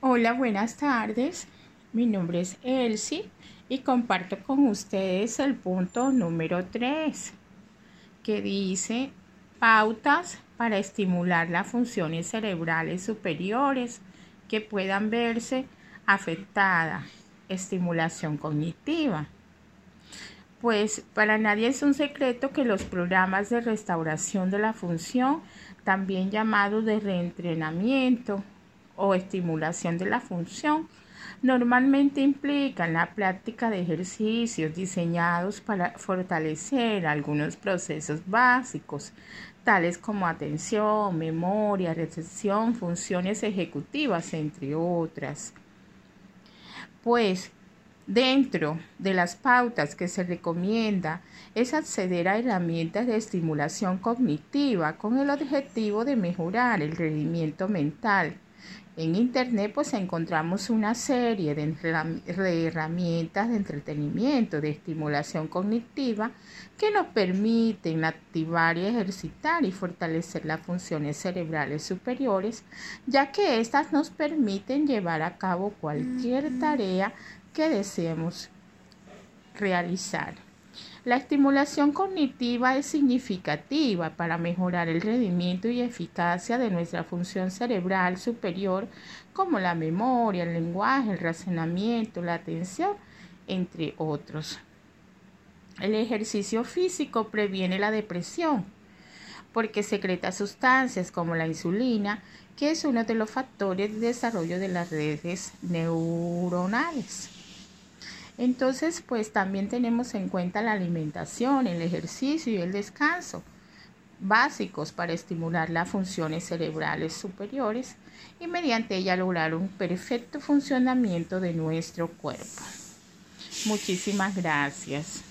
Hola, buenas tardes. Mi nombre es Elsie y comparto con ustedes el punto número 3 que dice pautas para estimular las funciones cerebrales superiores que puedan verse afectadas. Estimulación cognitiva. Pues para nadie es un secreto que los programas de restauración de la función, también llamados de reentrenamiento o estimulación de la función normalmente implican la práctica de ejercicios diseñados para fortalecer algunos procesos básicos, tales como atención, memoria, recepción, funciones ejecutivas, entre otras. Pues Dentro de las pautas que se recomienda es acceder a herramientas de estimulación cognitiva con el objetivo de mejorar el rendimiento mental en Internet pues encontramos una serie de herramientas de entretenimiento, de estimulación cognitiva que nos permiten activar y ejercitar y fortalecer las funciones cerebrales superiores, ya que éstas nos permiten llevar a cabo cualquier tarea que deseemos realizar. La estimulación cognitiva es significativa para mejorar el rendimiento y eficacia de nuestra función cerebral superior como la memoria, el lenguaje, el razonamiento, la atención, entre otros. El ejercicio físico previene la depresión porque secreta sustancias como la insulina, que es uno de los factores de desarrollo de las redes neuronales. Entonces, pues también tenemos en cuenta la alimentación, el ejercicio y el descanso, básicos para estimular las funciones cerebrales superiores y mediante ella lograr un perfecto funcionamiento de nuestro cuerpo. Muchísimas gracias.